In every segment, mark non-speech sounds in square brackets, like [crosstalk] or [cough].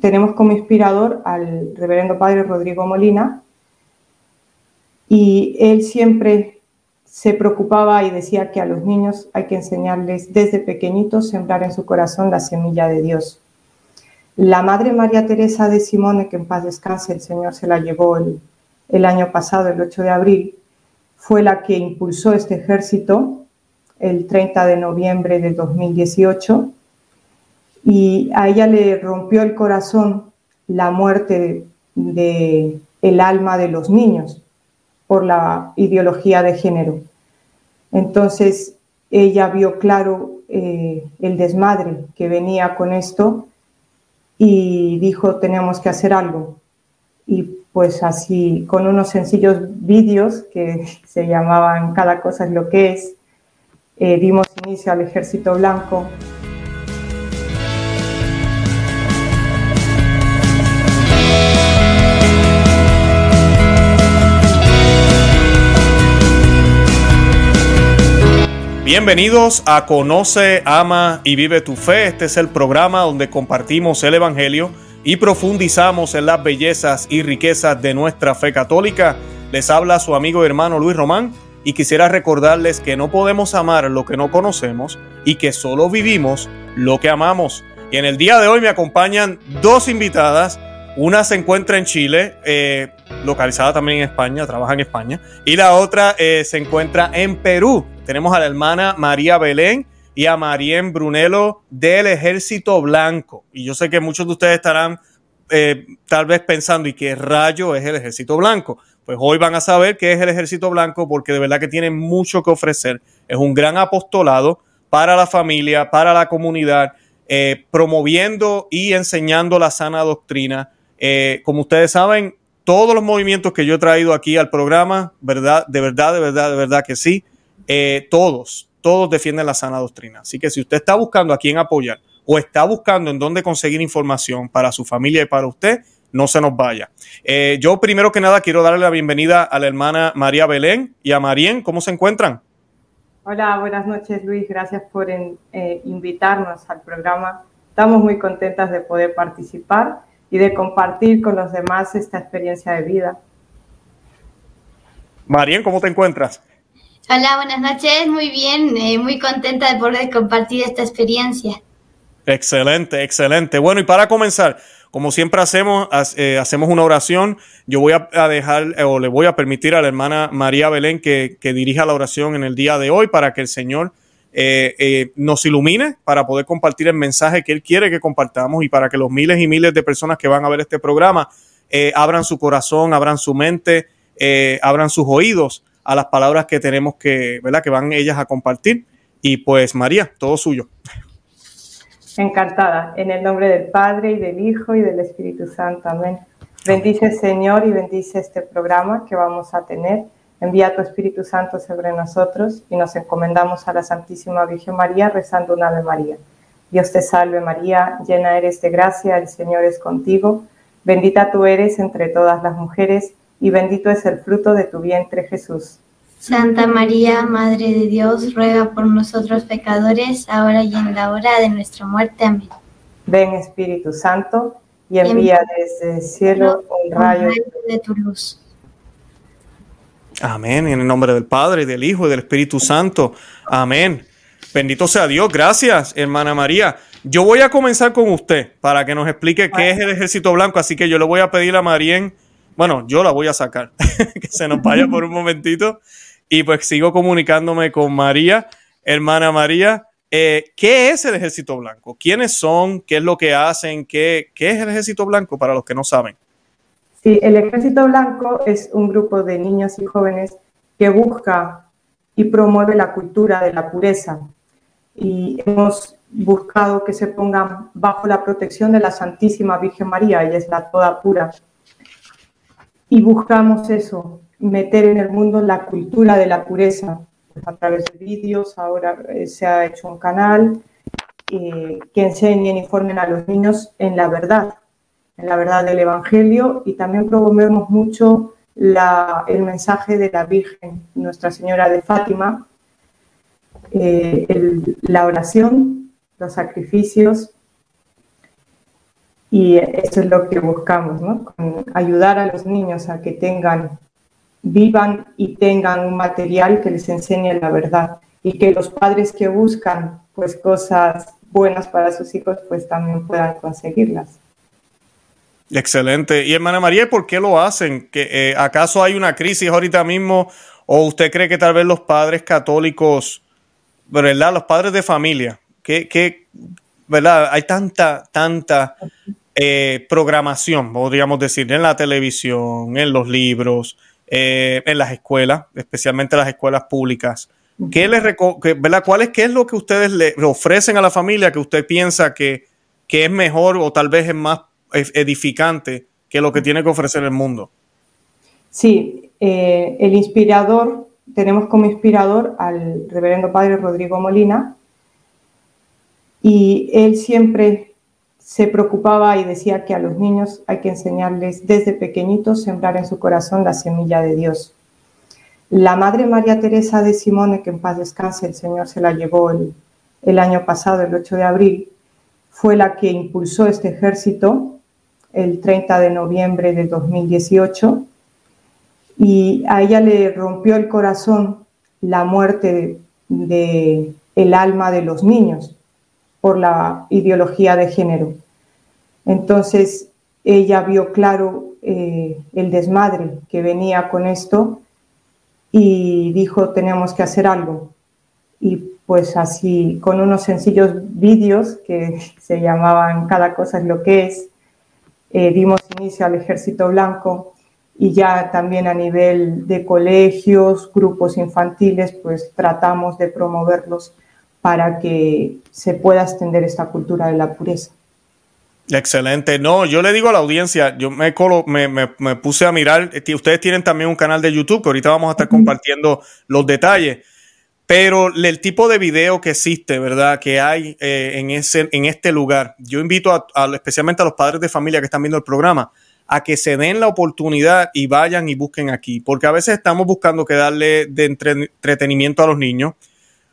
tenemos como inspirador al reverendo padre Rodrigo Molina y él siempre se preocupaba y decía que a los niños hay que enseñarles desde pequeñitos sembrar en su corazón la semilla de Dios. La Madre María Teresa de Simone, que en paz descanse, el Señor se la llevó el, el año pasado, el 8 de abril, fue la que impulsó este ejército el 30 de noviembre de 2018 y a ella le rompió el corazón la muerte de, el alma de los niños por la ideología de género. Entonces ella vio claro eh, el desmadre que venía con esto y dijo tenemos que hacer algo. Y pues así, con unos sencillos vídeos que [laughs] se llamaban Cada cosa es lo que es, eh, dimos inicio al Ejército Blanco Bienvenidos a Conoce, Ama y Vive tu Fe. Este es el programa donde compartimos el Evangelio y profundizamos en las bellezas y riquezas de nuestra fe católica. Les habla su amigo y hermano Luis Román y quisiera recordarles que no podemos amar lo que no conocemos y que solo vivimos lo que amamos. Y en el día de hoy me acompañan dos invitadas. Una se encuentra en Chile, eh, localizada también en España, trabaja en España, y la otra eh, se encuentra en Perú. Tenemos a la hermana María Belén y a Marien Brunello del Ejército Blanco. Y yo sé que muchos de ustedes estarán eh, tal vez pensando, ¿y qué rayo es el Ejército Blanco? Pues hoy van a saber qué es el Ejército Blanco porque de verdad que tiene mucho que ofrecer. Es un gran apostolado para la familia, para la comunidad, eh, promoviendo y enseñando la sana doctrina. Eh, como ustedes saben, todos los movimientos que yo he traído aquí al programa, verdad, de verdad, de verdad, de verdad que sí, eh, todos, todos defienden la sana doctrina. Así que si usted está buscando a quién apoyar o está buscando en dónde conseguir información para su familia y para usted, no se nos vaya. Eh, yo primero que nada quiero darle la bienvenida a la hermana María Belén y a Marien. ¿Cómo se encuentran? Hola, buenas noches Luis. Gracias por eh, invitarnos al programa. Estamos muy contentas de poder participar y de compartir con los demás esta experiencia de vida. Marien, ¿cómo te encuentras? Hola, buenas noches. Muy bien, eh, muy contenta de poder compartir esta experiencia. Excelente, excelente. Bueno, y para comenzar, como siempre hacemos, eh, hacemos una oración. Yo voy a, dejar eh, o le voy a permitir a la hermana María Belén que, dirija la oración en el día de hoy para que el Señor nos ilumine para poder compartir el mensaje que Él quiere que compartamos y para que los miles y miles de personas que van a ver este programa abran su corazón, abran su mente, abran sus oídos a las palabras que tenemos que, ¿verdad? Que van ellas a compartir. Y pues María, todo suyo. Encantada. En el nombre del Padre y del Hijo y del Espíritu Santo. Amén. Bendice Señor y bendice este programa que vamos a tener. Envía tu Espíritu Santo sobre nosotros y nos encomendamos a la Santísima Virgen María rezando un Ave María. Dios te salve María, llena eres de gracia, el Señor es contigo. Bendita tú eres entre todas las mujeres y bendito es el fruto de tu vientre Jesús. Santa María, Madre de Dios, ruega por nosotros pecadores, ahora y en la hora de nuestra muerte. Amén. Ven Espíritu Santo y envía desde el cielo un rayo de tu luz. Amén. En el nombre del Padre, del Hijo y del Espíritu Santo. Amén. Bendito sea Dios. Gracias, hermana María. Yo voy a comenzar con usted para que nos explique qué es el ejército blanco, así que yo le voy a pedir a Marien bueno, yo la voy a sacar, [laughs] que se nos vaya por un momentito. Y pues sigo comunicándome con María, hermana María. Eh, ¿Qué es el Ejército Blanco? ¿Quiénes son? ¿Qué es lo que hacen? ¿Qué, ¿Qué es el Ejército Blanco para los que no saben? Sí, el Ejército Blanco es un grupo de niños y jóvenes que busca y promueve la cultura de la pureza. Y hemos buscado que se pongan bajo la protección de la Santísima Virgen María, ella es la toda pura y buscamos eso, meter en el mundo la cultura de la pureza a través de vídeos. Ahora eh, se ha hecho un canal eh, que enseñen, informen a los niños en la verdad, en la verdad del Evangelio y también promovemos mucho el mensaje de la Virgen, Nuestra Señora de Fátima, eh, la oración, los sacrificios Y eso es lo que buscamos, ¿no? ayudar a los niños a que tengan, vivan y tengan un material que les enseñe la verdad y que los padres que buscan pues cosas buenas para sus hijos pues también puedan conseguirlas. Excelente. Y hermana María, ¿por qué lo hacen? ¿Que, eh, ¿Acaso hay una crisis ahorita mismo o usted cree que tal vez los padres católicos, ¿verdad? Los padres de familia, que, ¿verdad? Hay tanta, tanta eh, programación, podríamos decir, en la televisión, en los libros, eh, en las escuelas, especialmente las escuelas públicas. ¿Qué les ¿verdad? ¿Cuál es, ¿Qué es lo que ustedes le ofrecen a la familia que usted piensa que, que es mejor o tal vez es más edificante que lo que tiene que ofrecer el mundo? Sí, eh, el inspirador, tenemos como inspirador al reverendo padre Rodrigo Molina y él siempre se preocupaba y decía que a los niños hay que enseñarles desde pequeñitos sembrar en su corazón la semilla de Dios. La madre María Teresa de Simone, que en paz descanse, el Señor se la llevó el, año pasado, el 8 de abril, fue la que impulsó este ejército el 30 de noviembre de 2018 y a ella le rompió el corazón la muerte de, el alma de los niños por la ideología de género. Entonces ella vio claro eh, el desmadre que venía con esto y dijo tenemos que hacer algo. Y pues así, con unos sencillos vídeos que [laughs] se llamaban Cada cosa es lo que es, eh, dimos inicio al Ejército Blanco y ya también a nivel de colegios, grupos infantiles, pues tratamos de promoverlos para que se pueda extender esta cultura de la pureza. Excelente. No, yo le digo a la audiencia, yo me, me, puse a mirar, eh, ustedes tienen también un canal de YouTube que ahorita vamos a estar compartiendo los detalles. Pero el tipo de video que existe, ¿verdad? Que hay eh, en, ese, en este lugar, yo invito a, especialmente a los padres de familia que están viendo el programa a que se den la oportunidad y vayan y busquen aquí, porque a veces estamos buscando que darle de entretenimiento a los niños.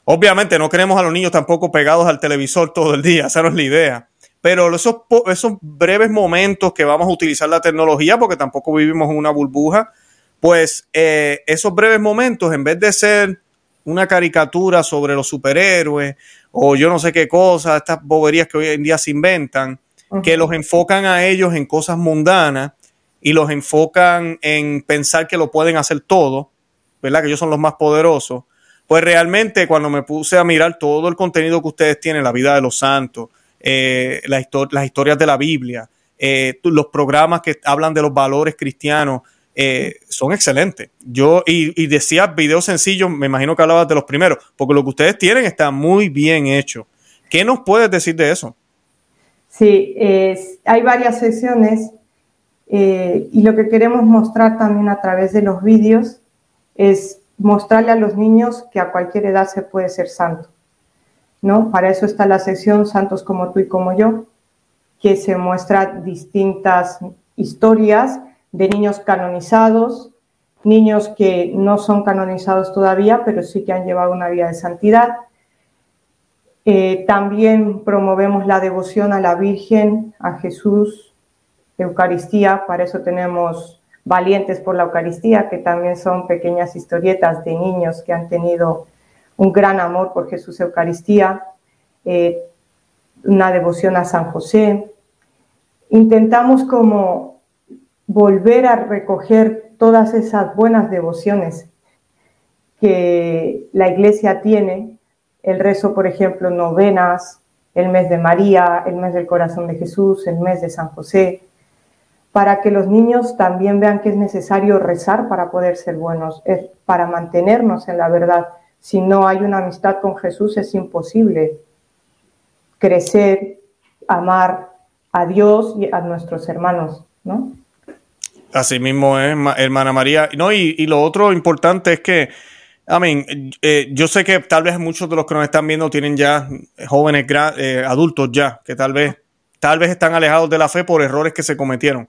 Obviamente no queremos a los niños tampoco pegados al televisor todo el día, esa no es la idea. Pero esos, esos breves momentos que vamos a utilizar la tecnología, porque tampoco vivimos en una burbuja, pues eh, esos breves momentos, en vez de ser una caricatura sobre los superhéroes o yo no sé qué cosa, estas boberías que hoy en día se inventan, que los enfocan a ellos en cosas mundanas y los enfocan en pensar que lo pueden hacer todo, ¿verdad? Que ellos son los más poderosos. Pues realmente cuando me puse a mirar todo el contenido que ustedes tienen, la vida de los santos, eh, las historias de la Biblia, eh, los programas que hablan de los valores cristianos, eh, son excelentes. Yo, y, decía videos sencillos, me imagino que hablabas de los primeros, porque lo que ustedes tienen está muy bien hecho. ¿Qué nos puedes decir de eso? Sí, hay varias sesiones eh, y lo que queremos mostrar también a través de los vídeos es mostrarle a los niños que a cualquier edad se puede ser santo. ¿No? Para eso está la sesión Santos como tú y como yo, que se muestra distintas historias de niños canonizados, niños que no son canonizados todavía, pero sí que han llevado una vida de santidad. Eh, también promovemos la devoción a la Virgen, a Jesús, Eucaristía, para eso tenemos Valientes por la Eucaristía, que también son pequeñas historietas de niños que han tenido un gran amor por Jesús Eucaristía, eh, una devoción a San José. Intentamos como volver a recoger todas esas buenas devociones que la iglesia tiene, el rezo, por ejemplo, novenas, el mes de María, el mes del corazón de Jesús, el mes de San José, para que los niños también vean que es necesario rezar para poder ser buenos, para mantenernos en la verdad. Si no hay una amistad con Jesús es imposible crecer, amar a Dios y a nuestros hermanos, ¿no? Así mismo es, hermana María. No, y, lo otro importante es que, I eh, yo sé que tal vez muchos de los que nos están viendo tienen ya jóvenes eh, adultos ya, que tal vez, tal vez están alejados de la fe por errores que se cometieron.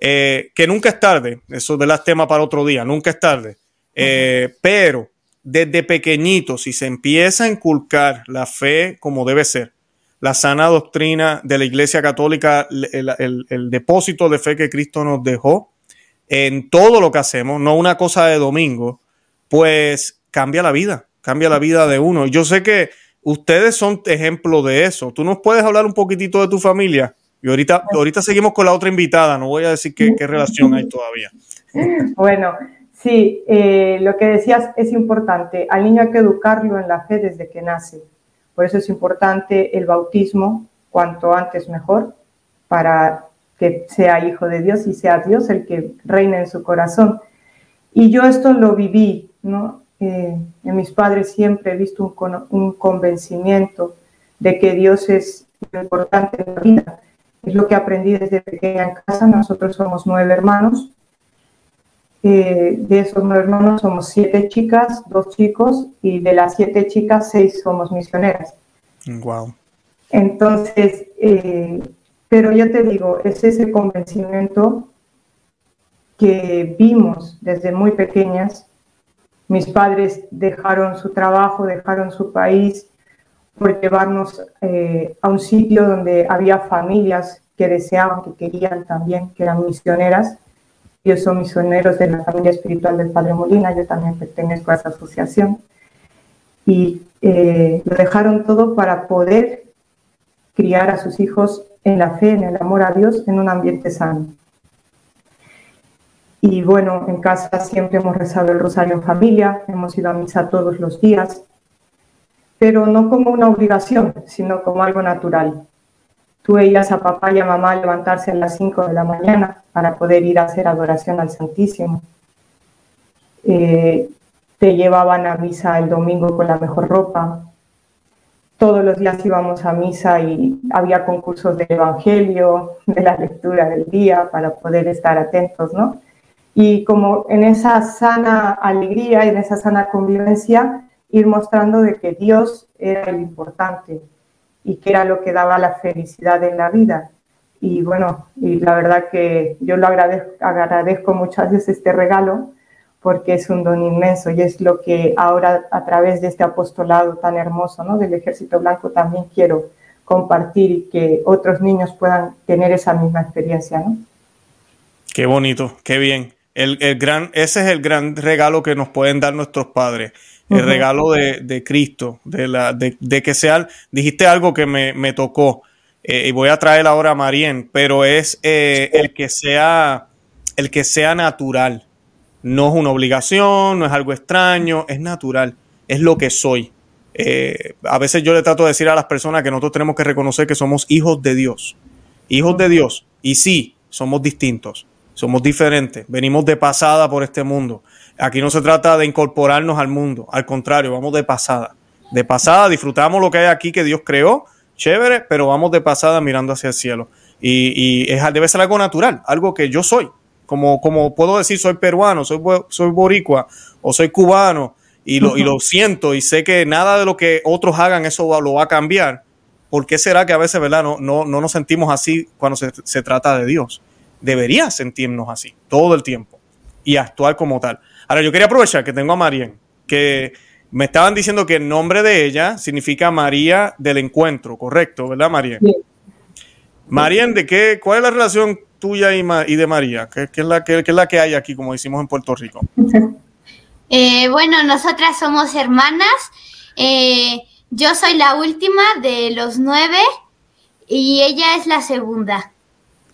Eh, que nunca es tarde, eso es tema para otro día, nunca es tarde. Pero desde pequeñito, si se empieza a inculcar la fe como debe ser, la sana doctrina de la Iglesia Católica, el, depósito de fe que Cristo nos dejó en todo lo que hacemos, no una cosa de domingo, pues cambia la vida, cambia la vida de uno. Yo sé que ustedes son ejemplo de eso. ¿Tú nos puedes hablar un poquitito de tu familia? Y ahorita, ahorita seguimos con la otra invitada, no voy a decir qué, relación hay todavía. Bueno, sí, eh, lo que decías es importante. Al niño hay que educarlo en la fe desde que nace. Por eso es importante el bautismo, cuanto antes mejor, para que sea hijo de Dios y sea Dios el que reine en su corazón. Y yo esto lo viví, ¿no? Eh, en mis padres siempre he visto un, un convencimiento de que Dios es importante en la vida es lo que aprendí desde pequeña en casa. Nosotros somos nueve hermanos. Eh, de esos nueve hermanos somos siete chicas, dos chicos, y de las siete chicas, seis somos misioneras. Wow. Entonces, eh, pero yo te digo, es ese convencimiento que vimos desde muy pequeñas. Mis padres dejaron su trabajo, dejaron su país por llevarnos eh, a un sitio donde había familias que deseaban, que querían también, que eran misioneras. Ellos son misioneros de la familia espiritual del Padre Molina, yo también pertenezco a esa asociación. Y eh, lo dejaron todo para poder criar a sus hijos en la fe, en el amor a Dios, en un ambiente sano. Y bueno, en casa siempre hemos rezado el rosario en familia, hemos ido a misa todos los días, pero no como una obligación, sino como algo natural. Tú veías a papá y a mamá levantarse a las 5 de la mañana para poder ir a hacer adoración al Santísimo. Eh, te llevaban a misa el domingo con la mejor ropa. Todos los días íbamos a misa y había concursos del Evangelio, de la lectura del día, para poder estar atentos, ¿no? Y como en esa sana alegría y en esa sana convivencia, ir mostrando de que Dios era el importante y que era lo que daba la felicidad en la vida. Y bueno, y la verdad que yo lo agradezco, agradezco muchas veces este regalo porque es un don inmenso y es lo que ahora a través de este apostolado tan hermoso ¿no? del Ejército Blanco también quiero compartir y que otros niños puedan tener esa misma experiencia. ¿no? Qué bonito, qué bien. El, el gran, ese es el gran regalo que nos pueden dar nuestros padres el regalo de, Cristo, de, la, de, que sea, dijiste algo que me, tocó, eh, y voy a traer ahora a Marien, pero es eh, el que sea, el que sea natural. No es una obligación, no es algo extraño, es natural, es lo que soy. Eh, a veces yo le trato de decir a las personas que nosotros tenemos que reconocer que somos hijos de Dios. Hijos de Dios. Y sí, somos distintos, somos diferentes, venimos de pasada por este mundo. Aquí no se trata de incorporarnos al mundo, al contrario, vamos de pasada. De pasada disfrutamos lo que hay aquí que Dios creó, chévere, pero vamos de pasada mirando hacia el cielo. Y, es, debe ser algo natural, algo que yo soy. Como, como puedo decir, soy peruano, soy, soy boricua o soy cubano y lo, y lo siento y sé que nada de lo que otros hagan eso lo va a cambiar. ¿Por qué será que a veces ¿verdad? No, no, no nos sentimos así cuando se, se trata de Dios? Debería sentirnos así todo el tiempo y actuar como tal. Ahora, yo quería aprovechar que tengo a Marien, que me estaban diciendo que el nombre de ella significa María del Encuentro, correcto, ¿verdad, Marien? Sí. Marien, ¿de qué, ¿cuál es la relación tuya y, de María? ¿Qué, es la, es la que hay aquí, como decimos en Puerto Rico? [laughs] Eh, bueno, nosotras somos hermanas. Eh, yo soy la última de los nueve y ella es la segunda.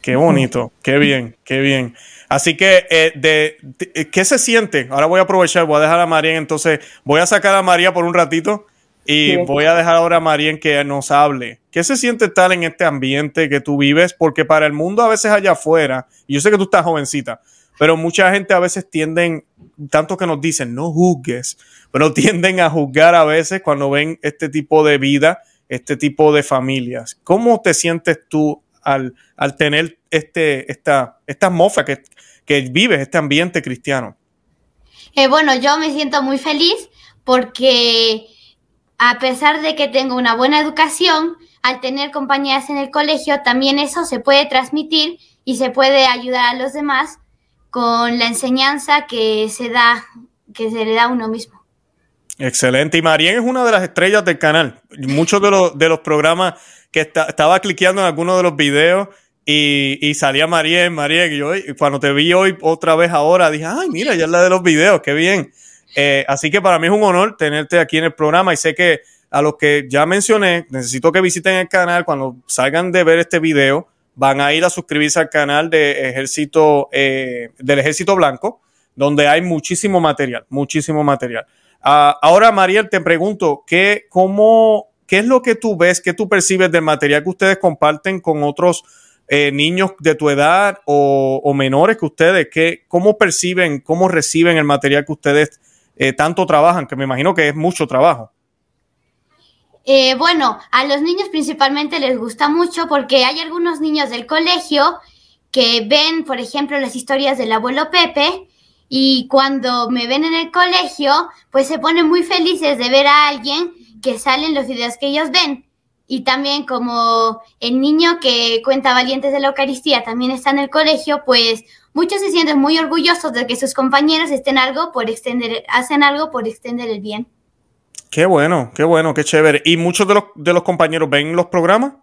Qué bonito, qué bien, qué bien. Así que, eh, de, eh, ¿qué se siente? Ahora voy a aprovechar, voy a dejar a María, entonces voy a sacar a María por un ratito y voy a dejar ahora a María que nos hable. ¿Qué se siente estar en este ambiente que tú vives? Porque para el mundo a veces allá afuera, y yo sé que tú estás jovencita, pero mucha gente a veces tienden, tanto que nos dicen, no juzgues, pero tienden a juzgar a veces cuando ven este tipo de vida, este tipo de familias. ¿Cómo te sientes tú al, al tener este, esta, esta mofa que, que vives, este ambiente cristiano? Eh, bueno, yo me siento muy feliz porque a pesar de que tengo una buena educación, al tener compañías en el colegio, también eso se puede transmitir y se puede ayudar a los demás con la enseñanza que se da, que se le da a uno mismo. Excelente. Y Marien es una de las estrellas del canal. Muchos de los, de los programas que estaba cliqueando en alguno de los videos y, y salía María, María, y yo cuando te vi hoy otra vez ahora, dije, ay, mira, ya es la de los videos, qué bien. Eh, así que para mí es un honor tenerte aquí en el programa y sé que a los que ya mencioné, necesito que visiten el canal cuando salgan de ver este video, van a ir a suscribirse al canal de ejército, eh, del Ejército Blanco, donde hay muchísimo material, muchísimo material. Ah, ahora, Mariel, te pregunto, ¿qué, cómo, ¿qué es lo que tú ves, qué tú percibes del material que ustedes comparten con otros eh, niños de tu edad o, menores que ustedes? ¿Qué, ¿Cómo perciben, cómo reciben el material que ustedes eh, tanto trabajan? Que me imagino que es mucho trabajo. Eh, bueno, a los niños principalmente les gusta mucho porque hay algunos niños del colegio que ven, por ejemplo, las historias del abuelo Pepe y cuando me ven en el colegio, pues se ponen muy felices de ver a alguien que sale en los videos que ellos ven. Y también como el niño que cuenta Valientes de la Eucaristía también está en el colegio, pues muchos se sienten muy orgullosos de que sus compañeros estén algo por extender, hacen algo por extender el bien. Qué bueno, qué bueno, qué chévere. ¿Y muchos de los, de los compañeros ven los programas?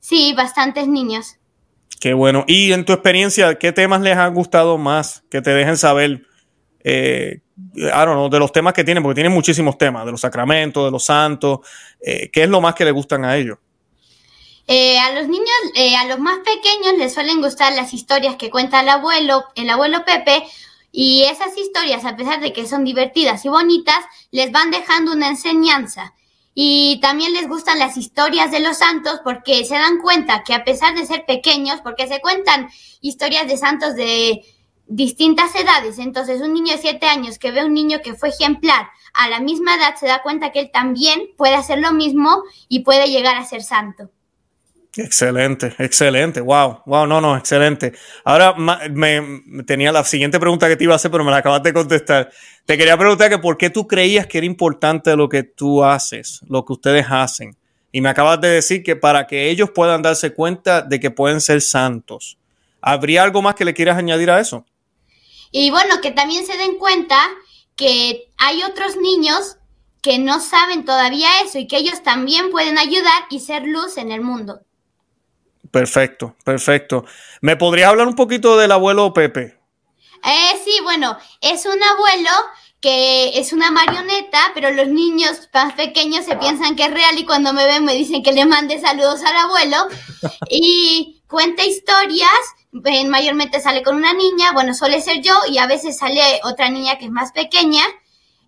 Sí, bastantes niños. Qué bueno. Y en tu experiencia, ¿qué temas les han gustado más? Que te dejen saber, eh, de los temas que tienen, porque tienen muchísimos temas, de los sacramentos, de los santos. Eh, ¿Qué es lo más que les gustan a ellos? Eh, a los niños, eh, a los más pequeños les suelen gustar las historias que cuenta el abuelo, el abuelo Pepe, y esas historias, a pesar de que son divertidas y bonitas, les van dejando una enseñanza. Y también les gustan las historias de los santos porque se dan cuenta que a pesar de ser pequeños, porque se cuentan historias de santos de distintas edades, entonces un niño de siete años que ve a un niño que fue ejemplar a la misma edad se da cuenta que él también puede hacer lo mismo y puede llegar a ser santo. Excelente, excelente, wow, wow, no, no, excelente. Ahora me, tenía la siguiente pregunta que te iba a hacer, pero me la acabas de contestar. Te quería preguntar que por qué tú creías que era importante lo que tú haces, lo que ustedes hacen. Y me acabas de decir que para que ellos puedan darse cuenta de que pueden ser santos. ¿Habría algo más que le quieras añadir a eso? Y bueno, que también se den cuenta que hay otros niños que no saben todavía eso y que ellos también pueden ayudar y ser luz en el mundo. Perfecto, perfecto. ¿Me podrías hablar un poquito del abuelo Pepe? Eh, sí, bueno, es un abuelo que es una marioneta, pero los niños más pequeños se piensan que es real y cuando me ven me dicen que le mande saludos al abuelo [laughs] y cuenta historias, mayormente sale con una niña, bueno, suele ser yo y a veces sale otra niña que es más pequeña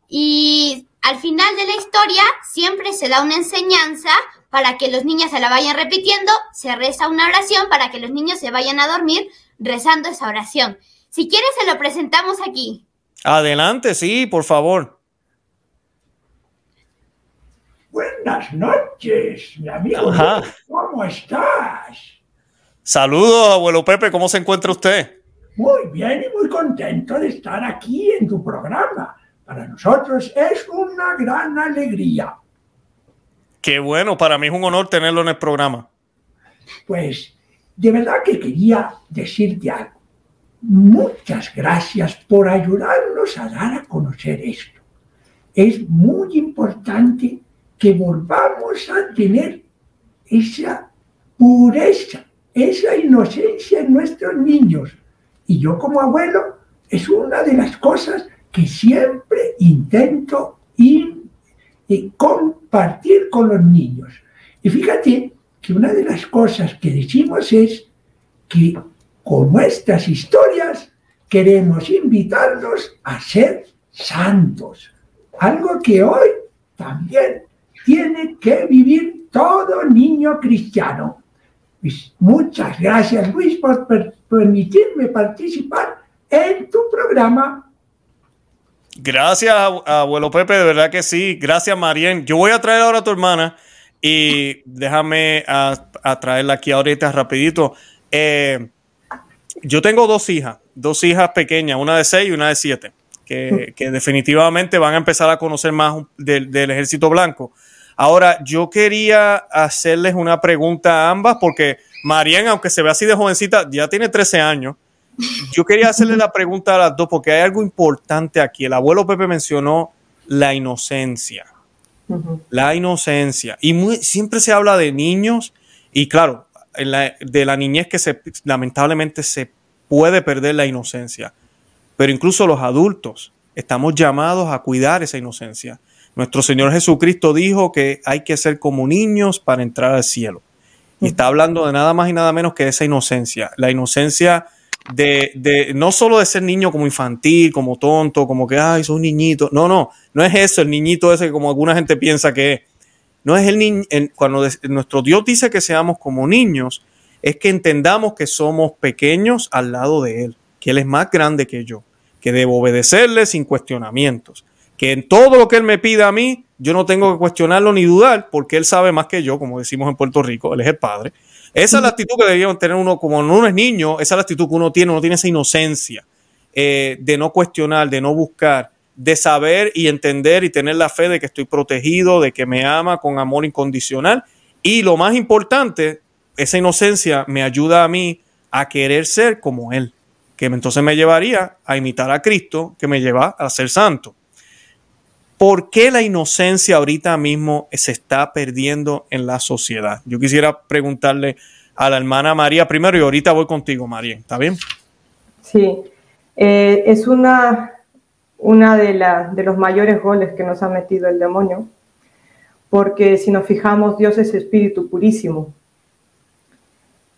y al final de la historia siempre se da una enseñanza para que los niños se la vayan repitiendo, se reza una oración para que los niños se vayan a dormir rezando esa oración. Si quieres, se lo presentamos aquí. Adelante, sí, por favor. Buenas noches, mi amigo. ¿Cómo estás? Saludos, abuelo Pepe, ¿cómo se encuentra usted? Muy bien y muy contento de estar aquí en tu programa. Para nosotros es una gran alegría. Qué bueno, para mí es un honor tenerlo en el programa. Pues de verdad que quería decirte algo. Muchas gracias por ayudarnos a dar a conocer esto. Es muy importante que volvamos a tener esa pureza, esa inocencia en nuestros niños. Y yo como abuelo es una de las cosas que siempre intento y compartir con los niños. Y fíjate que una de las cosas que decimos es que con nuestras historias queremos invitarlos a ser santos, algo que hoy también tiene que vivir todo niño cristiano. Muchas gracias Luis por permitirme participar en tu programa Gracias, abuelo Pepe, de verdad que sí. Gracias, Marien. Yo voy a traer ahora a tu hermana y déjame a, traerla aquí ahorita rapidito. Eh, yo tengo dos hijas, dos hijas pequeñas, una de seis y una de siete, que, definitivamente van a empezar a conocer más del ejército blanco. Ahora, yo quería hacerles una pregunta a ambas porque Marien, aunque se ve así de jovencita, ya tiene 13 años yo quería hacerle la pregunta a las dos porque hay algo importante aquí. El abuelo Pepe mencionó la inocencia. La inocencia. Y siempre se habla de niños Y claro, de la niñez que se, lamentablemente se puede perder la inocencia, pero incluso los adultos estamos llamados a cuidar esa inocencia. Nuestro Señor Jesucristo dijo que hay que ser como niños para entrar al cielo. Y está hablando de nada más y nada menos que esa inocencia. La inocencia de, de, no solo de ser niño como infantil, como tonto, como que, ay, soy un niñito. No, no, no es eso, el niñito ese como alguna gente piensa que es. No es el niño, cuando nuestro Dios dice que seamos como niños, es que entendamos que somos pequeños al lado de Él, que Él es más grande que yo, que debo obedecerle sin cuestionamientos, que en todo lo que Él me pida a mí, yo no tengo que cuestionarlo ni dudar, porque Él sabe más que yo, como decimos en Puerto Rico, Él es el Padre. Esa es la actitud que deberíamos tener uno, como uno es niño, esa es la actitud que uno tiene, uno tiene esa inocencia eh, de no cuestionar, de no buscar, de saber y entender y tener la fe de que estoy protegido, de que me ama con amor incondicional. Y lo más importante, esa inocencia me ayuda a mí a querer ser como Él, que entonces me llevaría a imitar a Cristo, que me lleva a ser santo. ¿Por qué la inocencia ahorita mismo se está perdiendo en la sociedad? Yo quisiera preguntarle a la hermana María primero y ahorita voy contigo, María. ¿Está bien? Sí, eh, es una, una de, los mayores goles que nos ha metido el demonio, porque si nos fijamos, Dios es espíritu purísimo.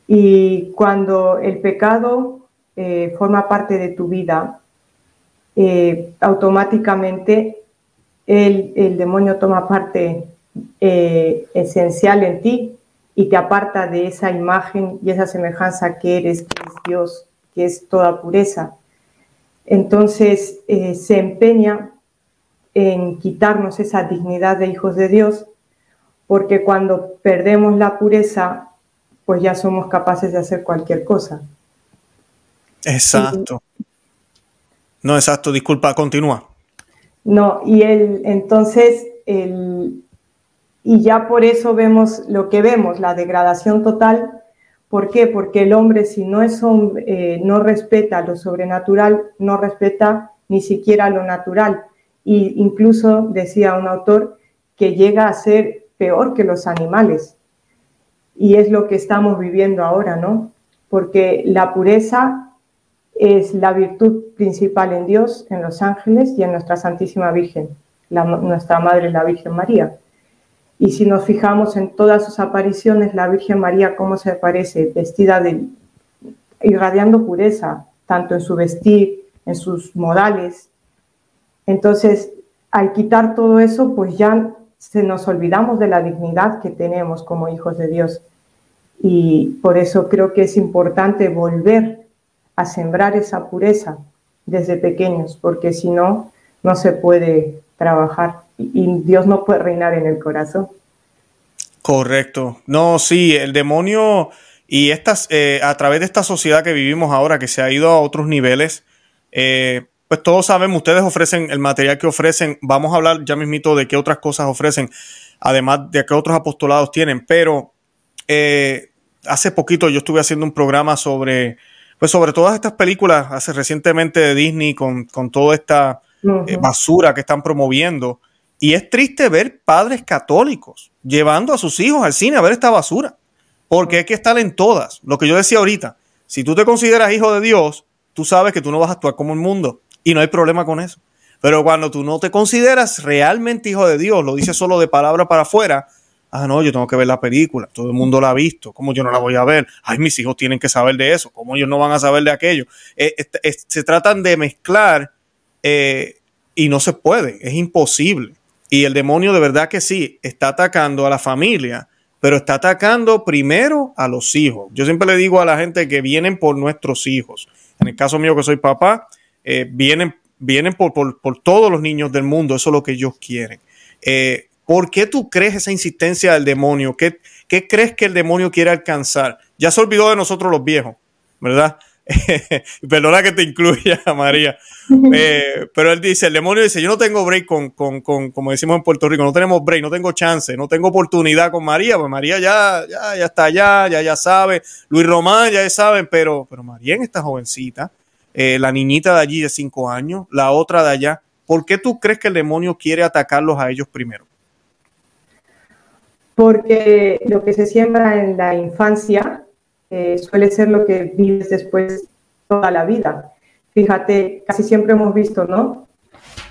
Y cuando el pecado eh, forma parte de tu vida, eh, automáticamente el, demonio toma parte eh, esencial en ti y te aparta de esa imagen y esa semejanza que eres, que es Dios, que es toda pureza. Entonces eh, se empeña en quitarnos esa dignidad de hijos de Dios, porque cuando perdemos la pureza, pues ya somos capaces de hacer cualquier cosa. Exacto. no, exacto, disculpa, continúa. No, y el, entonces, el, y ya por eso vemos lo que vemos, la degradación total. ¿Por qué? Porque el hombre, si no, es eh, no respeta lo sobrenatural, no respeta ni siquiera lo natural. Y incluso, decía un autor, que llega a ser peor que los animales. Y es lo que estamos viviendo ahora, ¿no? Porque la pureza es la virtud principal en Dios, en los ángeles y en nuestra Santísima Virgen, nuestra Madre la Virgen María. Y si nos fijamos en todas sus apariciones, la Virgen María, cómo se aparece, vestida de, irradiando pureza, tanto en su vestir, en sus modales. Entonces, al quitar todo eso, pues ya se nos olvidamos de la dignidad que tenemos como hijos de Dios. Y por eso creo que es importante volver a sembrar esa pureza desde pequeños, porque si no, no se puede trabajar y Dios no puede reinar en el corazón. Correcto. No, sí, el demonio y estas, eh, a través de esta sociedad que vivimos ahora, que se ha ido a otros niveles, eh, pues todos sabemos, ustedes ofrecen el material que ofrecen, vamos a hablar ya mismito de qué otras cosas ofrecen, además de qué otros apostolados tienen, pero eh, hace poquito yo estuve haciendo un programa sobre pues sobre todas estas películas, hace recientemente de Disney con, toda esta eh, basura que están promoviendo. Y es triste ver padres católicos llevando a sus hijos al cine a ver esta basura, porque hay que estar en todas. Lo que yo decía ahorita, si tú te consideras hijo de Dios, tú sabes que tú no vas a actuar como el mundo y no hay problema con eso. Pero cuando tú no te consideras realmente hijo de Dios, lo dices solo de palabra para afuera, Ah, no, yo tengo que ver la película. Todo el mundo la ha visto. ¿Cómo yo no la voy a ver? Ay, mis hijos tienen que saber de eso. ¿Cómo ellos no van a saber de aquello? Eh, se tratan de mezclar eh, y no se puede. Es imposible. Y el demonio de verdad que sí, está atacando a la familia, pero está atacando primero a los hijos. Yo siempre le digo a la gente que vienen por nuestros hijos. En el caso mío que soy papá, eh, vienen, vienen por, por, todos los niños del mundo. Eso es lo que ellos quieren. Eh, ¿Por qué tú crees esa insistencia del demonio? ¿Qué, ¿Qué, crees que el demonio quiere alcanzar? Ya se olvidó de nosotros los viejos, ¿verdad? [laughs] Perdona que te incluya, [laughs] María. Eh, pero él dice, el demonio dice, yo no tengo break con, con, con, como decimos en Puerto Rico, no tenemos break, no tengo chance, no tengo oportunidad con María, pues María ya, ya, ya está allá, ya, ya sabe, Luis Román ya saben, pero, pero María en esta jovencita, eh, la niñita de allí de cinco años, la otra de allá, ¿por qué tú crees que el demonio quiere atacarlos a ellos primero? Porque lo que se siembra en la infancia eh, suele ser lo que vives después toda la vida. Fíjate, casi siempre hemos visto, ¿no?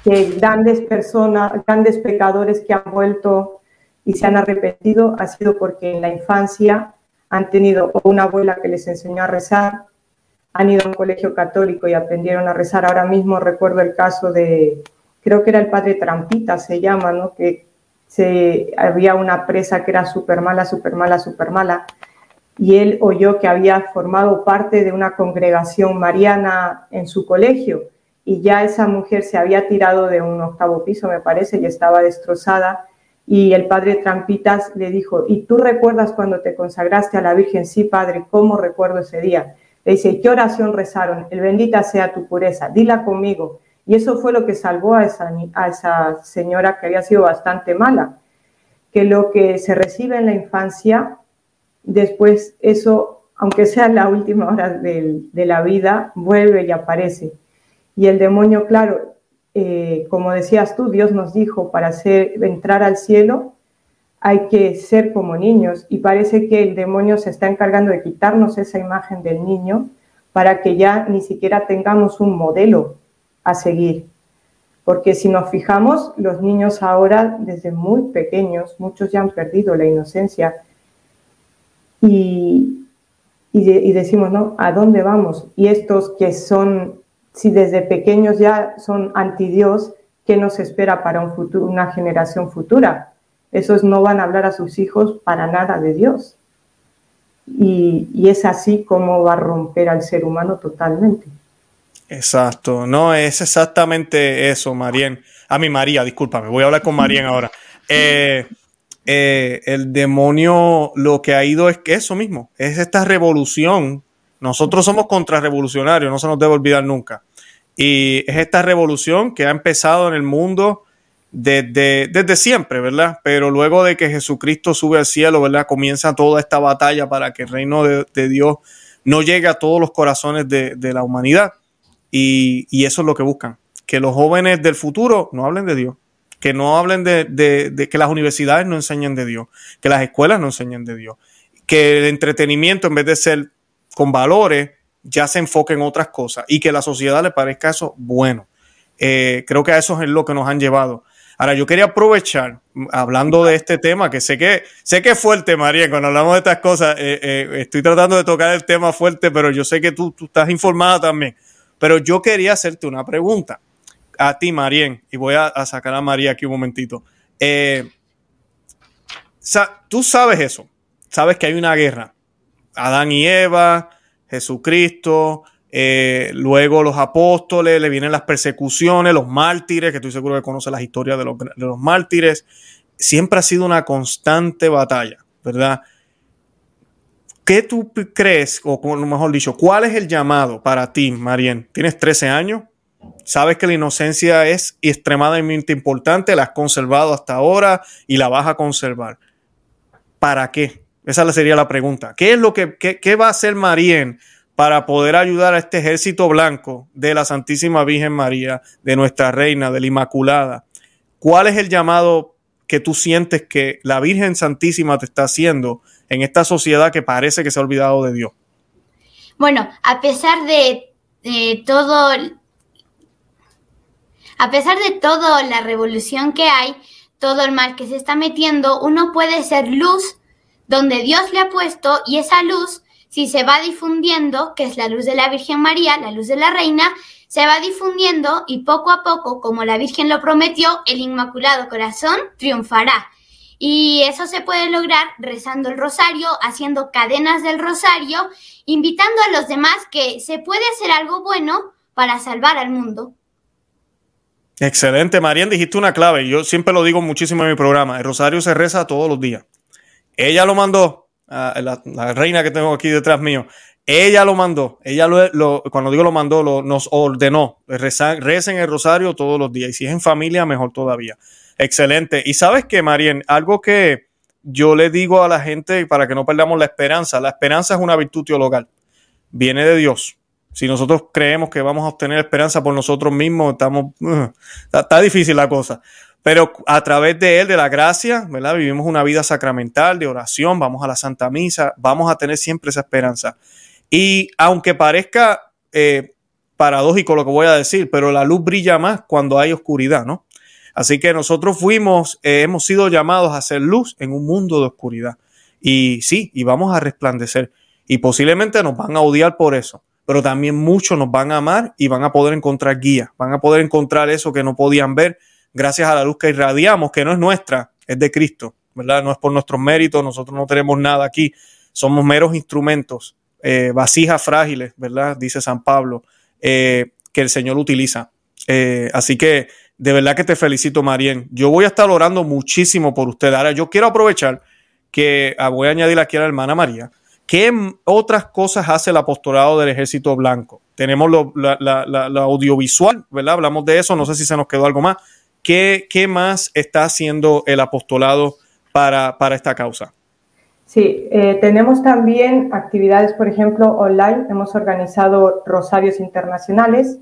Que grandes personas, grandes pecadores que han vuelto y se han arrepentido ha sido porque en la infancia han tenido una abuela que les enseñó a rezar, han ido a un colegio católico y aprendieron a rezar. Ahora mismo recuerdo el caso de, creo que era el padre Trampita, se llama, ¿no? Que se, había una presa que era súper mala, súper mala, súper mala, y él oyó que había formado parte de una congregación mariana en su colegio, y ya esa mujer se había tirado de un octavo piso, me parece, y estaba destrozada, y el padre Trampitas le dijo, ¿y tú recuerdas cuando te consagraste a la Virgen? Sí, padre, ¿cómo recuerdo ese día? Le dice, ¿qué oración rezaron? El bendita sea tu pureza, dila conmigo. Y eso fue lo que salvó a esa, a esa señora que había sido bastante mala, que lo que se recibe en la infancia, después eso, aunque sea la última hora de, de la vida, vuelve y aparece. Y el demonio, claro, eh, como decías tú, Dios nos dijo, para hacer, entrar al cielo hay que ser como niños y parece que el demonio se está encargando de quitarnos esa imagen del niño para que ya ni siquiera tengamos un modelo a seguir. Porque si nos fijamos, los niños ahora, desde muy pequeños, muchos ya han perdido la inocencia y, y decimos, ¿no? ¿A dónde vamos? Y estos que son si desde pequeños ya son anti Dios, ¿qué nos espera para un futuro, una generación futura? Esos no van a hablar a sus hijos para nada de Dios. Y, y es así como va a romper al ser humano totalmente. Exacto, no, es exactamente eso, Marien. A mi María, discúlpame, voy a hablar con Marien ahora. Eh, eh, el demonio lo que ha ido es eso mismo, es esta revolución. Nosotros somos contrarrevolucionarios, no se nos debe olvidar nunca. Y es esta revolución que ha empezado en el mundo desde, desde siempre, ¿verdad? Pero luego de que Jesucristo sube al cielo, ¿verdad? Comienza toda esta batalla para que el reino de, Dios no llegue a todos los corazones de, la humanidad. Y, eso es lo que buscan. Que los jóvenes del futuro no hablen de Dios. Que no hablen de, que las universidades no enseñen de Dios. Que las escuelas no enseñen de Dios. Que el entretenimiento, en vez de ser con valores, ya se enfoque en otras cosas y que la sociedad le parezca eso bueno. Eh, creo que a eso es lo que nos han llevado. Ahora, yo quería aprovechar, hablando de este tema, que sé que, sé que es fuerte, María, cuando hablamos de estas cosas, eh, eh, estoy tratando de tocar el tema fuerte, pero yo sé que tú, tú, estás informada también. Pero yo quería hacerte una pregunta a ti, Marien, y voy a, sacar a María aquí un momentito. tú sabes eso, sabes que hay una guerra. Adán y Eva, Jesucristo, eh, luego los apóstoles, le vienen las persecuciones, los mártires, que estoy seguro que conoce las historias de los mártires. Siempre ha sido una constante batalla, ¿verdad? ¿Qué tú crees, o mejor dicho, cuál es el llamado para ti, Marien? Tienes 13 años, sabes que la inocencia es extremadamente importante, la has conservado hasta ahora y la vas a conservar. ¿Para qué? Esa sería la pregunta. ¿Qué es lo que va a hacer Marien para poder ayudar a este ejército blanco de la Santísima Virgen María, de nuestra Reina, de la Inmaculada? ¿Cuál es el llamado que tú sientes que la Virgen Santísima te está haciendo en esta sociedad que parece que se ha olvidado de Dios? Bueno, a pesar de, todo, a pesar de toda la revolución que hay, todo el mal que se está metiendo, uno puede ser luz donde Dios le ha puesto y esa luz, si se va difundiendo, que es la luz de la Virgen María, la luz de la Reina, se va difundiendo y poco a poco, como la Virgen lo prometió, el Inmaculado Corazón triunfará. Y eso se puede lograr rezando el rosario, haciendo cadenas del rosario, invitando a los demás que se puede hacer algo bueno para salvar al mundo. Excelente, Marian, dijiste una clave. Yo siempre lo digo muchísimo en mi programa. El rosario se reza todos los días. Ella lo mandó, la, reina que tengo aquí detrás mío. Ella lo mandó, ella lo, cuando digo lo mandó, lo, nos ordenó, recen el rosario todos los días. Y si es en familia, mejor todavía. Excelente. Y sabes que, Marien, algo que yo le digo a la gente para que no perdamos la esperanza, la esperanza es una virtud teologal, viene de Dios. Si nosotros creemos que vamos a obtener esperanza por nosotros mismos, estamos, uh, está, difícil la cosa. pero a través de Él, de la gracia, ¿verdad? Vivimos una vida sacramental de oración, vamos a la Santa Misa, vamos a tener siempre esa esperanza. Y aunque parezca eh, paradójico lo que voy a decir, pero la luz brilla más cuando hay oscuridad, ¿no? Así que nosotros fuimos, eh, hemos sido llamados a hacer luz en un mundo de oscuridad. Y sí, y vamos a resplandecer. Y posiblemente nos van a odiar por eso, pero también muchos nos van a amar y van a poder encontrar guía, van a poder encontrar eso que no podían ver gracias a la luz que irradiamos, que no es nuestra, es de Cristo, ¿verdad? No es por nuestros méritos, nosotros no tenemos nada aquí, somos meros instrumentos, eh, vasijas frágiles, ¿verdad? Dice San Pablo, eh, que el Señor utiliza. Así que de verdad que te felicito, Marien. Yo voy a estar orando muchísimo por usted. Ahora, yo quiero aprovechar que ah, voy a añadir aquí a la hermana María. ¿Qué otras cosas hace el apostolado del Ejército Blanco? Tenemos la, audiovisual, ¿verdad? Hablamos de eso, no sé si se nos quedó algo más. ¿Qué, qué más está haciendo el apostolado para, para esta causa? Sí, eh, tenemos también actividades, por ejemplo, online. Hemos organizado rosarios internacionales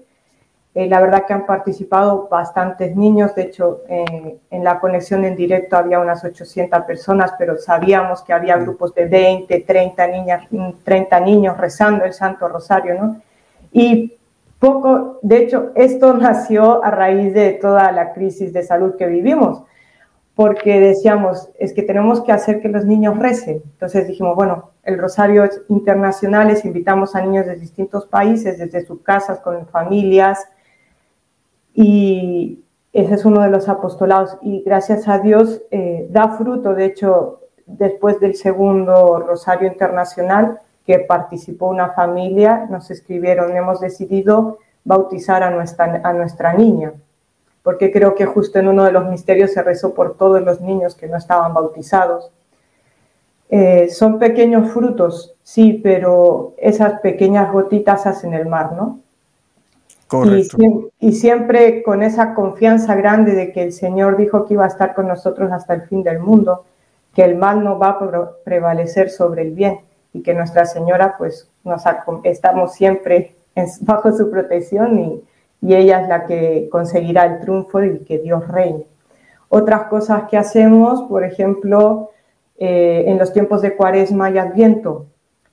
eh, la verdad que han participado bastantes niños, de hecho eh, en la conexión en directo había unas 800 personas, pero sabíamos que había grupos de 20, 30, niñas, 30 niños rezando el Santo Rosario, ¿no? Y poco, de hecho, esto [laughs] nació a raíz de toda la crisis de salud que vivimos, porque decíamos, es que tenemos que hacer que los niños recen. Entonces dijimos, bueno, el Rosario es internacional, invitamos a niños de distintos países, desde sus casas, con familias, y ese es uno de los apostolados y gracias a Dios eh, da fruto. De hecho, después del segundo Rosario Internacional, que participó una familia, nos escribieron, hemos decidido bautizar a nuestra, a nuestra niña, porque creo que justo en uno de los misterios se rezó por todos los niños que no estaban bautizados. Eh, son pequeños frutos, sí, pero esas pequeñas gotitas hacen el mar, ¿no? Y, siempre con esa confianza grande de que el Señor dijo que iba a estar con nosotros hasta el fin del mundo, que el mal no va a prevalecer sobre el bien y que Nuestra Señora, pues, nos estamos siempre [laughs] bajo su protección y, ella es la que conseguirá el triunfo y que Dios reine. Otras cosas que hacemos, por ejemplo, eh, en los tiempos de Cuaresma y Adviento,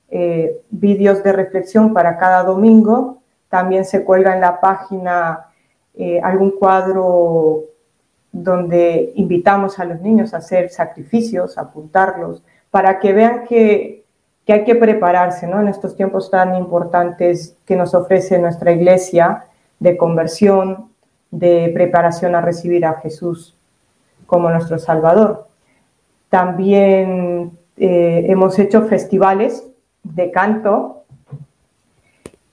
eh, vídeos de reflexión para cada domingo también se cuelga en la página eh, algún cuadro donde invitamos a los niños a hacer sacrificios, a apuntarlos, para que vean que, hay que prepararse ¿no? en estos tiempos tan importantes que nos ofrece nuestra iglesia de conversión, de preparación a recibir a Jesús como nuestro Salvador. También eh, hemos hecho festivales de canto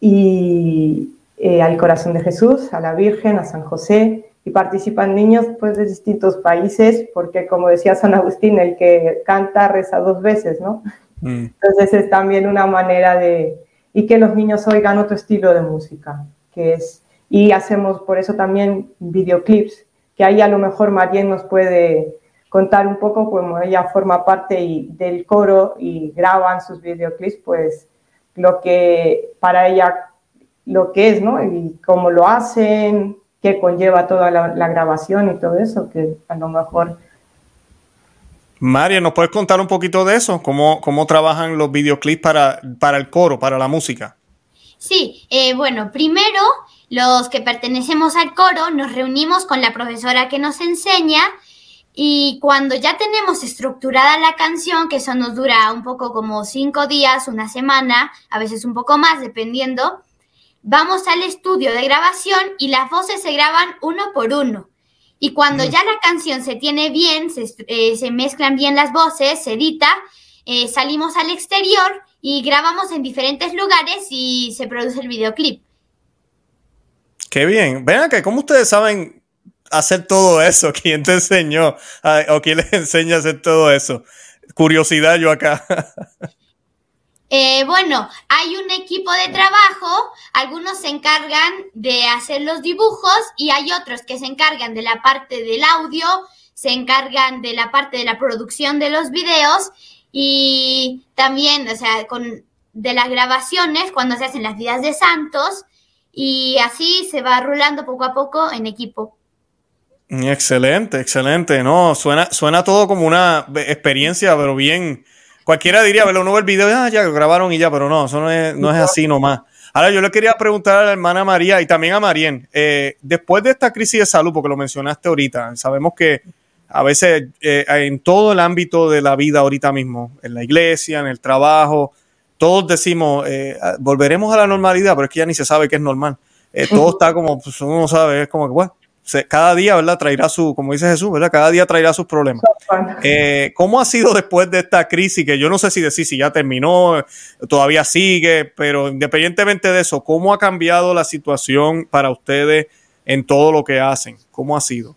y eh, al corazón de Jesús, a la Virgen, a San José, y participan niños pues, de distintos países, porque como decía San Agustín, el que canta reza dos veces, ¿no? Mm. Entonces es también una manera de... y que los niños oigan otro estilo de música, que es... Y hacemos por eso también videoclips, que ahí a lo mejor Marien nos puede contar un poco, como ella forma parte y, del coro y graban sus videoclips, pues lo que para ella lo que es, ¿no? Y cómo lo hacen, qué conlleva toda la, grabación y todo eso, que a lo mejor... María, ¿nos puedes contar un poquito de eso? ¿Cómo, cómo trabajan los videoclips para, para el coro, para la música? Sí, eh, bueno, primero los que pertenecemos al coro nos reunimos con la profesora que nos enseña y cuando ya tenemos estructurada la canción, que eso nos dura un poco como cinco días, una semana, a veces un poco más, dependiendo, vamos al estudio de grabación y las voces se graban uno por uno. Y cuando ya la canción se tiene bien, se, eh, mezclan bien las voces, se edita, eh, salimos al exterior y grabamos en diferentes lugares y se produce el videoclip. Qué bien. Vean que, ¿cómo ustedes saben hacer todo eso? [laughs] ¿Quién te enseñó? ¿O quién les enseña a hacer todo eso? Curiosidad yo acá. [laughs] Eh, bueno, hay un equipo de trabajo, algunos se encargan de hacer los dibujos y hay otros que se encargan de la parte del audio, se encargan de la parte de la producción de los videos y también, o sea, con, de las grabaciones cuando se hacen las vidas de santos y así se va rulando poco a poco en equipo. Excelente, excelente. No, suena, suena todo como una experiencia, pero bien. Cualquiera diría, verlo, uno ve el video, ah, ya grabaron y ya, pero no, eso no es, no es así nomás. Ahora yo le quería preguntar a la hermana María y también a Marien, eh, después de esta crisis de salud, porque lo mencionaste ahorita, sabemos que a veces eh, en todo el ámbito de la vida ahorita mismo, en la iglesia, en el trabajo, todos decimos, eh, ah, volveremos a la normalidad, pero es que ya ni se sabe qué es normal. todo está como, pues uno sabe, es como que, bueno, cada día, ¿verdad? Traerá su, como dice Jesús, ¿verdad? Cada día traerá sus problemas. Eh, ¿Cómo ha sido después de esta crisis? Que yo no sé si decir si ya terminó, todavía sigue, pero independientemente de eso, ¿cómo ha cambiado la situación para ustedes en todo lo que hacen? ¿Cómo ha sido?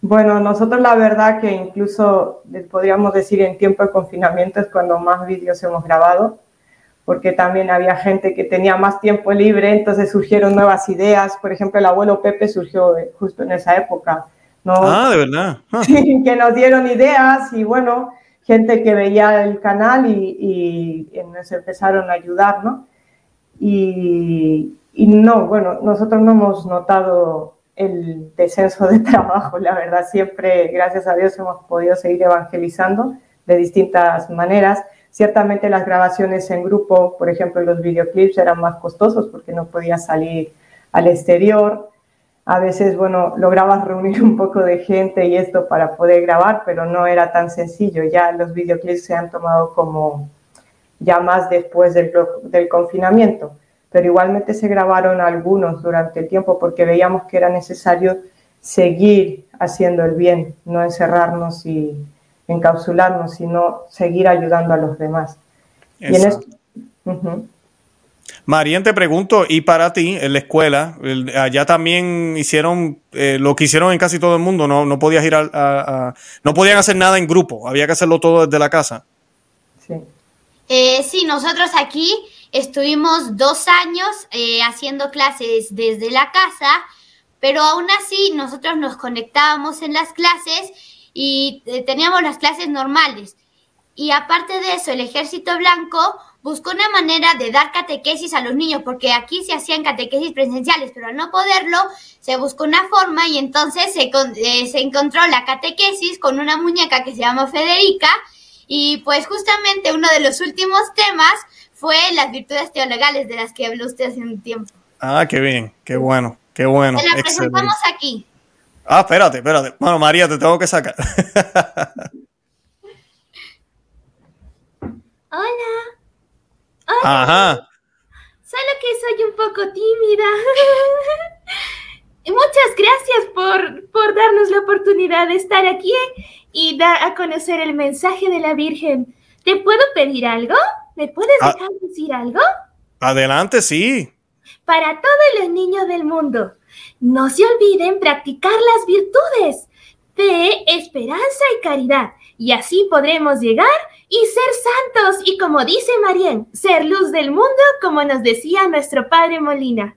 Bueno, nosotros la verdad que incluso podríamos decir en tiempo de confinamiento es cuando más vídeos hemos grabado porque también había gente que tenía más tiempo libre, entonces surgieron nuevas ideas. Por ejemplo, el abuelo Pepe surgió justo en esa época. ¿no? Ah, de verdad. Ah. que nos dieron ideas y bueno, gente que veía el canal y, nos empezaron a ayudar, ¿no? Y, y, no, bueno, nosotros no hemos notado el descenso de [laughs] trabajo, la verdad, siempre, gracias a Dios, hemos podido seguir evangelizando de distintas maneras Ciertamente las grabaciones en grupo, por ejemplo, los videoclips eran más costosos porque no podía salir al exterior. A veces, bueno, lograbas [laughs] reunir un poco de gente y esto para poder grabar, pero no era tan sencillo. Ya los videoclips se han tomado como ya más después del, del confinamiento, pero igualmente se grabaron algunos durante el tiempo porque veíamos que era necesario seguir haciendo el bien, no encerrarnos y, encapsularnos, sino seguir ayudando a los demás. Marien, te pregunto, y para ti, en la escuela, allá también hicieron eh, lo que hicieron en casi todo el mundo, no, no podías ir a, no podían hacer nada en grupo, había que hacerlo todo desde la casa. Sí. Eh, sí, nosotros aquí estuvimos dos años eh, haciendo clases desde la casa, pero aún así nosotros nos conectábamos en las clases y eh, teníamos las clases normales. Y aparte de eso, el ejército blanco buscó una manera de dar catequesis a los niños, porque aquí se hacían catequesis presenciales, pero al no poderlo, se buscó una forma y entonces se, eh, se encontró la catequesis con una muñeca que se llama Federica. Y pues justamente uno de los últimos temas fue las virtudes teologales de las que habló usted hace un tiempo. Ah, qué bien, qué bueno, qué bueno. Se la presentamos aquí. Ah, espérate, espérate. Bueno, María, te tengo que sacar. [laughs] Hola. Ajá. Solo que soy un poco tímida. [laughs] Muchas gracias por, por, darnos la oportunidad de estar aquí y dar a conocer el mensaje de la Virgen. ¿Te puedo pedir algo? ¿Me puedes ah. dejar decir algo? Adelante, sí. Para todos los niños del mundo, no se olviden practicar las virtudes, fe, esperanza y caridad, y así podremos llegar y ser santos y como dice Marien, ser luz del mundo como nos decía nuestro padre Molina.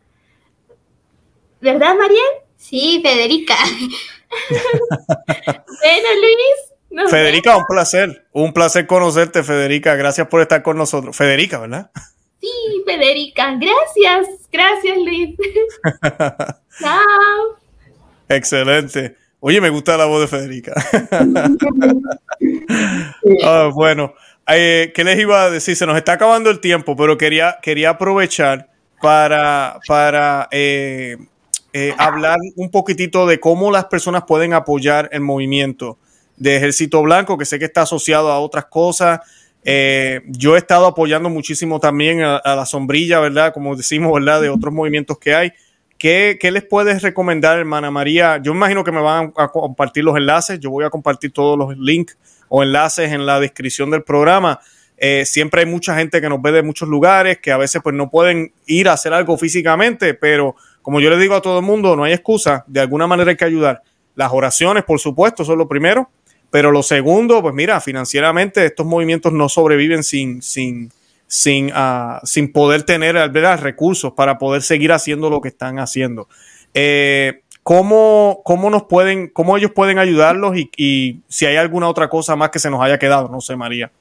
¿Verdad, Marien? Sí, Federica. [laughs] bueno, Luis. Federica, un placer. Un placer conocerte, Federica. Gracias por estar con nosotros. Federica, ¿verdad? Sí, Federica. Gracias. Gracias, Luis. [laughs] Chao. Excelente. Oye, me gusta la voz de Federica. [laughs] Ah, bueno, eh, ¿qué les iba a decir? Se nos está acabando el tiempo, pero quería, quería aprovechar para, para eh, eh, hablar un poquitito de cómo las personas pueden apoyar el movimiento de Ejército Blanco, que sé que está asociado a otras cosas. Yo he estado apoyando muchísimo también a, la sombrilla, ¿verdad? Como decimos, ¿verdad? De otros movimientos que hay. ¿Qué, les puedes recomendar, hermana María? Yo imagino que me van a compartir los enlaces. Yo voy a compartir todos los links o enlaces en la descripción del programa. Eh, siempre hay mucha gente que nos ve de muchos lugares que a veces pues no pueden ir a hacer algo físicamente, pero como yo le digo a todo el mundo, no hay excusa. De alguna manera hay que ayudar. Las oraciones, por supuesto, son lo primero. Pero lo segundo, pues mira, financieramente estos movimientos no sobreviven sin, sin, sin, uh, sin poder tener ¿verdad? recursos para poder seguir haciendo lo que están haciendo. Eh, ¿cómo, ¿cómo, nos pueden, cómo ellos pueden ayudarlos y, si hay alguna otra cosa más que se nos haya quedado? No sé, María.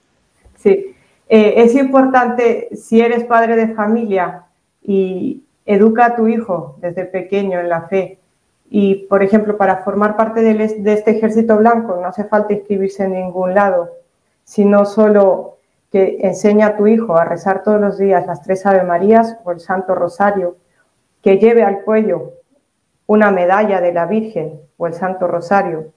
Sí, eh, es importante, si eres padre de familia y educa a tu hijo desde pequeño en la fe Y, por ejemplo, para formar parte de este ejército blanco no hace falta inscribirse en ningún lado, sino solo que enseña a tu hijo a rezar todos los días las tres Ave Marías o el Santo Rosario, que lleve al cuello una medalla de la Virgen o el Santo Rosario,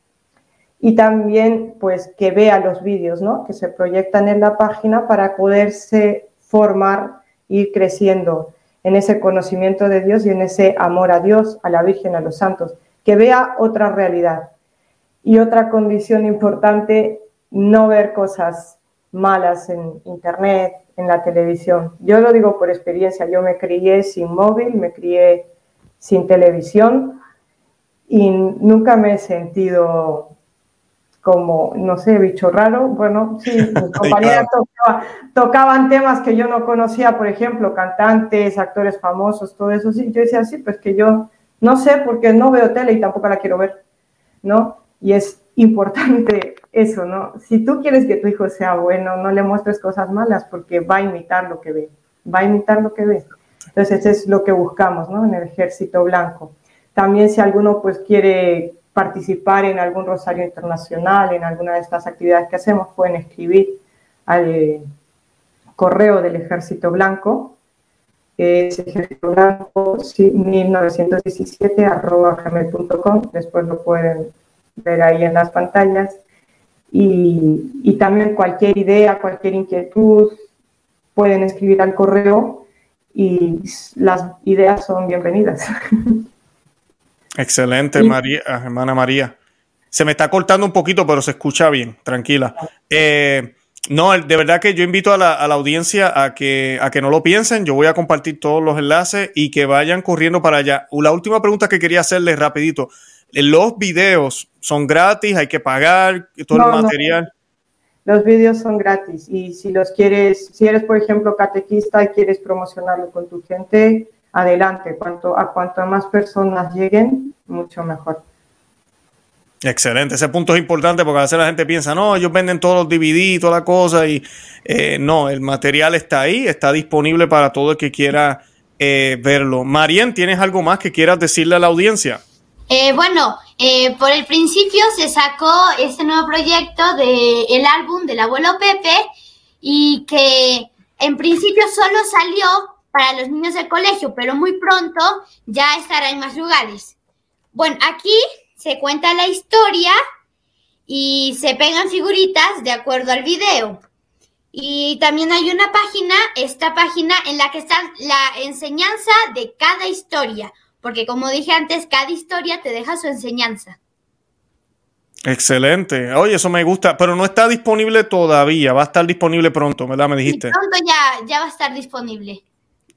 y también pues que vea los vídeos ¿no? que se proyectan en la página para poderse formar, ir creciendo en ese conocimiento de Dios y en ese amor a Dios, a la Virgen, a los santos, que vea otra realidad. Y otra condición importante, no ver cosas malas en internet, en la televisión. Yo lo digo por experiencia, yo me crié sin móvil, me crié sin televisión y nunca me he sentido como, no sé, bicho raro. Bueno, sí, [laughs] mis compañeras tocaban temas que yo no conocía, por ejemplo, cantantes, actores famosos, todo eso. Sí, yo decía, sí, pues que yo no sé porque no veo tele y tampoco la quiero ver, ¿no? Y es importante [laughs] eso, ¿no? Si tú quieres que tu hijo sea bueno, no le muestres cosas malas porque va a imitar lo que ve, va a imitar lo que ve. Entonces, eso es lo que buscamos, ¿no? En el ejército blanco. También si alguno pues quiere participar en algún rosario internacional, en alguna de estas actividades que hacemos, pueden escribir al correo del Ejército Blanco, es ejército blanco 1917 gmail.com, después lo pueden ver ahí en las pantallas. Y también cualquier idea, cualquier inquietud, pueden escribir al correo y las ideas son bienvenidas. [laughs] Excelente, María, ah, hermana María. Se me está cortando un poquito, pero se escucha bien, tranquila. Eh, no, de verdad que yo invito a la, audiencia a que, a que no lo piensen. Yo voy a compartir todos los enlaces y que vayan corriendo para allá. La última pregunta que quería hacerles rapidito. Los videos son gratis, hay que pagar todo el material. Los videos son gratis y si los quieres, si eres por ejemplo catequista y quieres promocionarlo con tu gente, adelante. Cuanto, a cuanto más personas lleguen, mucho mejor. Excelente, ese punto es importante porque a veces la gente piensa, no, ellos venden todos los DVD y toda la cosa y eh, no, el material está ahí, está disponible para todo el que quiera eh, verlo. Marien, ¿tienes algo más que quieras decirle a la audiencia? Eh, bueno, por el principio se sacó este nuevo proyecto del el álbum del abuelo Pepe y que en principio solo salió para los niños del colegio, pero muy pronto ya estará en más lugares. Bueno, aquí se cuenta la historia y se pegan figuritas de acuerdo al video. Y también hay una página, esta página en la que está la enseñanza de cada historia, porque como dije antes, cada historia te deja su enseñanza. Excelente. Oye, eso me gusta, pero no está disponible todavía, va a estar disponible pronto, ¿verdad? Me dijiste. pronto ya, ya va a estar disponible.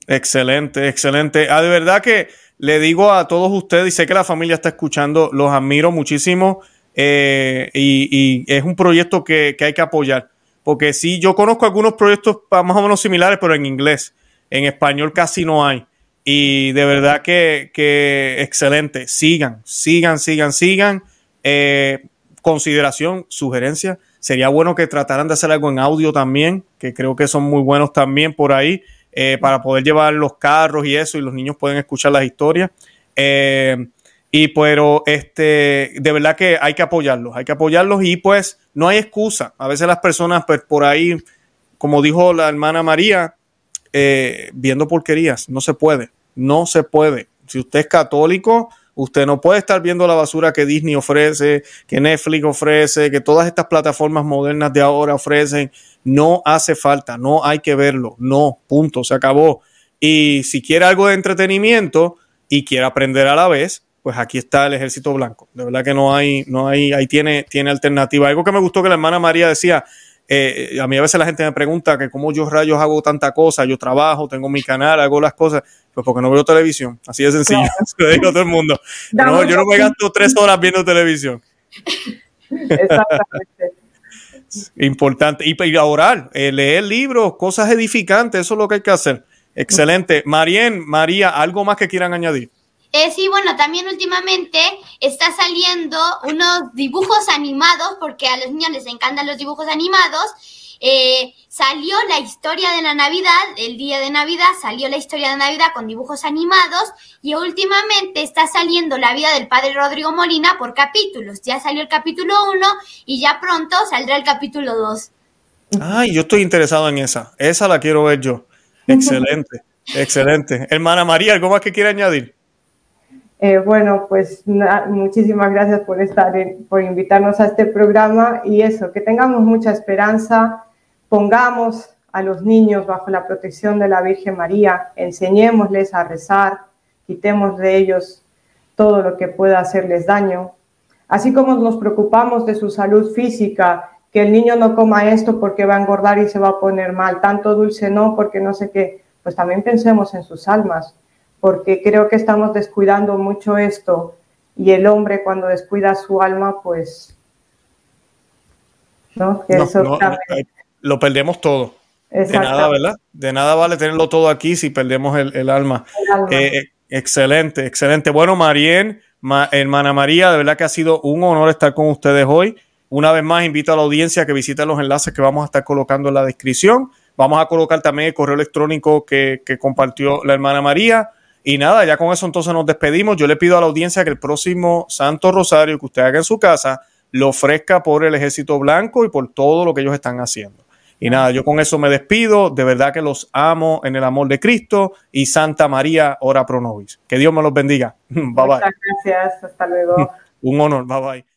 Excelente, excelente. Ah, de verdad que le digo a todos ustedes, y sé que la familia está escuchando, los admiro muchísimo eh, y, es un proyecto que, hay que apoyar. Porque sí, yo conozco algunos proyectos más o menos similares, pero en inglés. En español casi no hay. Y de verdad que, excelente. Sigan, sigan, sigan, sigan. Eh, consideración, sugerencia. Sería bueno que trataran de hacer algo en audio también, que creo que son muy buenos también por ahí. Eh, para poder llevar los carros y eso, y los niños pueden escuchar las historias. Eh, y pero este, de verdad que hay que apoyarlos, hay que apoyarlos y pues no hay excusa. A veces las personas, pues por ahí, como dijo la hermana María, eh, viendo porquerías, no se puede, no se puede. Si usted es católico, usted no puede estar viendo la basura que Disney ofrece, que Netflix ofrece, que todas estas plataformas modernas de ahora ofrecen. No hace falta, no hay que verlo, no, punto, se acabó. Y si quiere algo de entretenimiento y quiere aprender a la vez, pues aquí está el Ejército Blanco. De verdad que no hay, no hay, ahí tiene, tiene alternativa. Algo que me gustó que la hermana María decía, eh, a mí a veces la gente me pregunta que cómo yo rayos hago tanta cosa, yo trabajo, tengo mi canal, hago las cosas, pues porque no veo televisión, así de sencillo, [laughs] se lo digo a todo el mundo. No, yo no me gasto tres horas viendo televisión. [laughs] Exactamente. Importante. Y, y orar, eh, leer libros, cosas edificantes, eso es lo que hay que hacer. Excelente. Marien, María, ¿algo más que quieran añadir? Eh, sí, bueno, también últimamente está saliendo unos dibujos animados, porque a los niños les encantan los dibujos animados. Eh, salió la historia de la Navidad, el día de Navidad salió la historia de Navidad con dibujos animados y últimamente está saliendo la vida del padre Rodrigo Molina por capítulos. Ya salió el capítulo 1 y ya pronto saldrá el capítulo 2. Ay, yo estoy interesado en esa. Esa la quiero ver yo. Excelente, [laughs] excelente. Hermana María, ¿algo más que quiere añadir? Eh, bueno, pues muchísimas gracias por estar, por invitarnos a este programa y eso, que tengamos mucha esperanza, pongamos a los niños bajo la protección de la Virgen María, enseñémosles a rezar, quitemos de ellos todo lo que pueda hacerles daño, así como nos preocupamos de su salud física, que el niño no coma esto porque va a engordar y se va a poner mal, tanto dulce no porque no sé qué, pues también pensemos en sus almas porque creo que estamos descuidando mucho esto y el hombre cuando descuida su alma, pues... ¿no? Eh, lo perdemos todo. De nada, ¿verdad? De nada vale tenerlo todo aquí si perdemos el, alma. Eh, eh, excelente, excelente. Bueno, Marien, hermana María, de verdad que ha sido un honor estar con ustedes hoy. Una vez más, invito a la audiencia a que visite los enlaces que vamos a estar colocando en la descripción. Vamos a colocar también el correo electrónico que, que compartió la hermana María y nada, ya con eso entonces nos despedimos. Yo le pido a la audiencia que el próximo Santo Rosario que usted haga en su casa lo ofrezca por el Ejército Blanco y por todo lo que ellos están haciendo. Y nada, yo con eso me despido. De verdad que los amo en el amor de Cristo y Santa María, ora pro nobis. Que Dios me los bendiga. [laughs] Bye Muchas gracias. Hasta luego. [laughs] Un honor. Bye bye.